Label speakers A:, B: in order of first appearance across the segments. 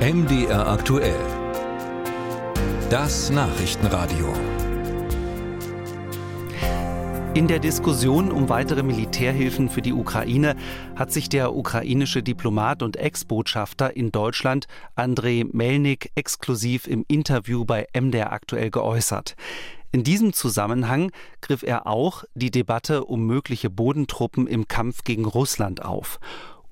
A: MDR aktuell. Das Nachrichtenradio.
B: In der Diskussion um weitere Militärhilfen für die Ukraine hat sich der ukrainische Diplomat und Ex-Botschafter in Deutschland Andrei Melnik exklusiv im Interview bei MDR aktuell geäußert. In diesem Zusammenhang griff er auch die Debatte um mögliche Bodentruppen im Kampf gegen Russland auf.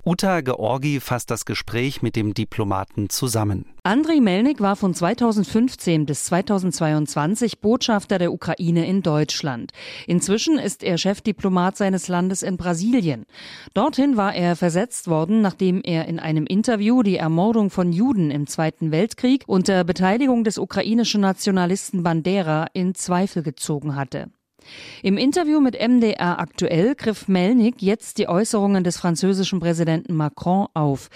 B: Uta Georgi fasst das Gespräch mit dem Diplomaten zusammen.
C: Andriy Melnik war von 2015 bis 2022 Botschafter der Ukraine in Deutschland. Inzwischen ist er Chefdiplomat seines Landes in Brasilien. Dorthin war er versetzt worden, nachdem er in einem Interview die Ermordung von Juden im Zweiten Weltkrieg unter Beteiligung des ukrainischen Nationalisten Bandera in Zweifel gezogen hatte. Im Interview mit MDR aktuell griff Melnik jetzt die Äußerungen des französischen Präsidenten Macron auf.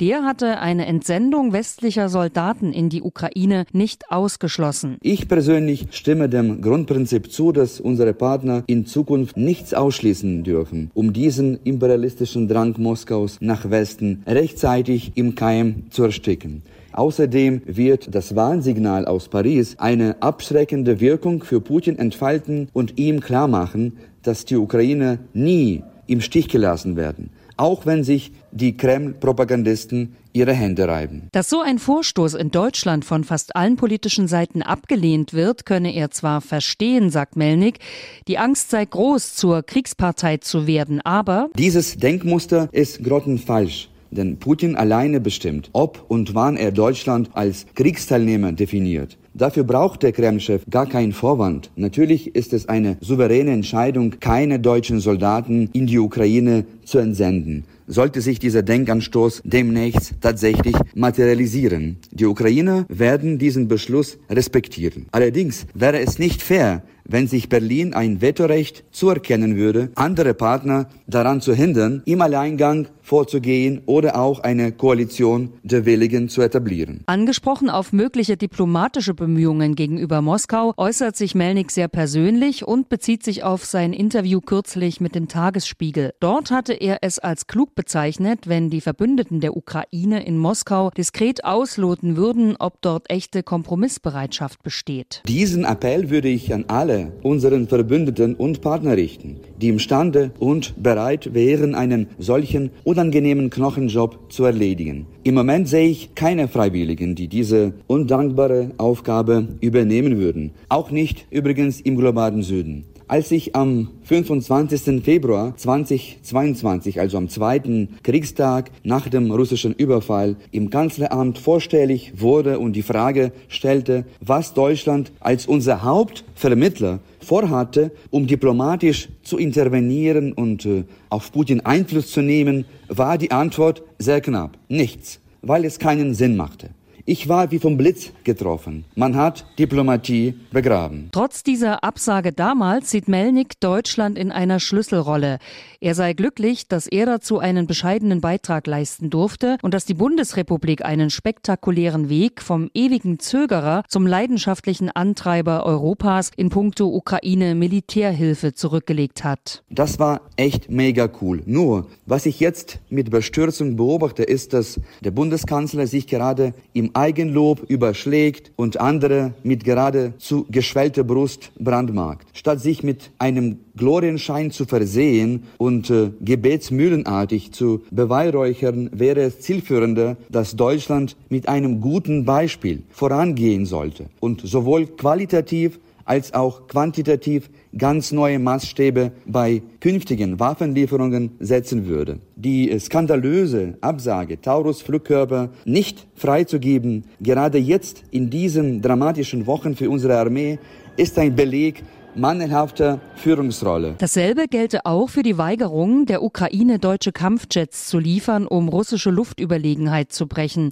C: Der hatte eine Entsendung westlicher Soldaten in die Ukraine nicht ausgeschlossen.
D: Ich persönlich stimme dem Grundprinzip zu, dass unsere Partner in Zukunft nichts ausschließen dürfen, um diesen imperialistischen Drang Moskaus nach Westen rechtzeitig im Keim zu ersticken. Außerdem wird das Warnsignal aus Paris eine abschreckende Wirkung für Putin entfalten und ihm klarmachen, dass die Ukraine nie im Stich gelassen werden, auch wenn sich die Kreml-Propagandisten ihre Hände reiben.
C: Dass so ein Vorstoß in Deutschland von fast allen politischen Seiten abgelehnt wird, könne er zwar verstehen, sagt Melnik, die Angst sei groß, zur Kriegspartei zu werden, aber
D: dieses Denkmuster ist grottenfalsch. Denn Putin alleine bestimmt, ob und wann er Deutschland als Kriegsteilnehmer definiert. Dafür braucht der Kreml-Chef gar keinen Vorwand. Natürlich ist es eine souveräne Entscheidung, keine deutschen Soldaten in die Ukraine zu entsenden. Sollte sich dieser Denkanstoß demnächst tatsächlich materialisieren. Die Ukrainer werden diesen Beschluss respektieren. Allerdings wäre es nicht fair, wenn sich Berlin ein Vetorecht zuerkennen würde, andere Partner daran zu hindern, im Alleingang vorzugehen oder auch eine Koalition der Willigen zu etablieren.
C: Angesprochen auf mögliche diplomatische Bemühungen gegenüber Moskau äußert sich Melnik sehr persönlich und bezieht sich auf sein Interview kürzlich mit dem Tagesspiegel. Dort hatte er es als klug bezeichnet, wenn die Verbündeten der Ukraine in Moskau diskret ausloten würden, ob dort echte Kompromissbereitschaft besteht.
D: Diesen Appell würde ich an alle unseren Verbündeten und Partner richten, die imstande und bereit wären, einen solchen unangenehmen Knochenjob zu erledigen. Im Moment sehe ich keine Freiwilligen, die diese undankbare Aufgabe übernehmen würden. Auch nicht übrigens im globalen Süden. Als ich am 25. Februar 2022, also am zweiten Kriegstag nach dem russischen Überfall, im Kanzleramt vorstellig wurde und die Frage stellte, was Deutschland als unser Hauptvermittler vorhatte, um diplomatisch zu intervenieren und äh, auf Putin Einfluss zu nehmen, war die Antwort sehr knapp. Nichts, weil es keinen Sinn machte. Ich war wie vom Blitz getroffen. Man hat Diplomatie begraben.
C: Trotz dieser Absage damals sieht Melnik Deutschland in einer Schlüsselrolle. Er sei glücklich, dass er dazu einen bescheidenen Beitrag leisten durfte und dass die Bundesrepublik einen spektakulären Weg vom ewigen Zögerer zum leidenschaftlichen Antreiber Europas in puncto Ukraine Militärhilfe zurückgelegt hat.
D: Das war echt mega cool. Nur, was ich jetzt mit Bestürzung beobachte, ist, dass der Bundeskanzler sich gerade im Eigenlob überschlägt und andere mit geradezu geschwellter Brust brandmarkt. Statt sich mit einem Glorienschein zu versehen und äh, gebetsmühlenartig zu beweihräuchern, wäre es zielführender, dass Deutschland mit einem guten Beispiel vorangehen sollte und sowohl qualitativ als auch quantitativ ganz neue Maßstäbe bei künftigen Waffenlieferungen setzen würde. Die skandalöse Absage, Taurus-Flugkörper nicht freizugeben, gerade jetzt in diesen dramatischen Wochen für unsere Armee, ist ein Beleg mangelhafter Führungsrolle.
C: Dasselbe gelte auch für die Weigerung, der Ukraine deutsche Kampfjets zu liefern, um russische Luftüberlegenheit zu brechen.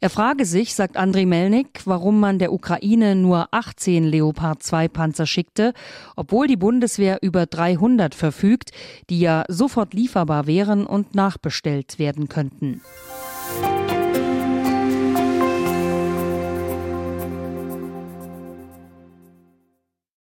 C: Er frage sich, sagt Andriy Melnik, warum man der Ukraine nur 18 Leopard 2 Panzer schickte, obwohl die Bundeswehr über 300 verfügt, die ja sofort lieferbar wären und nachbestellt werden könnten.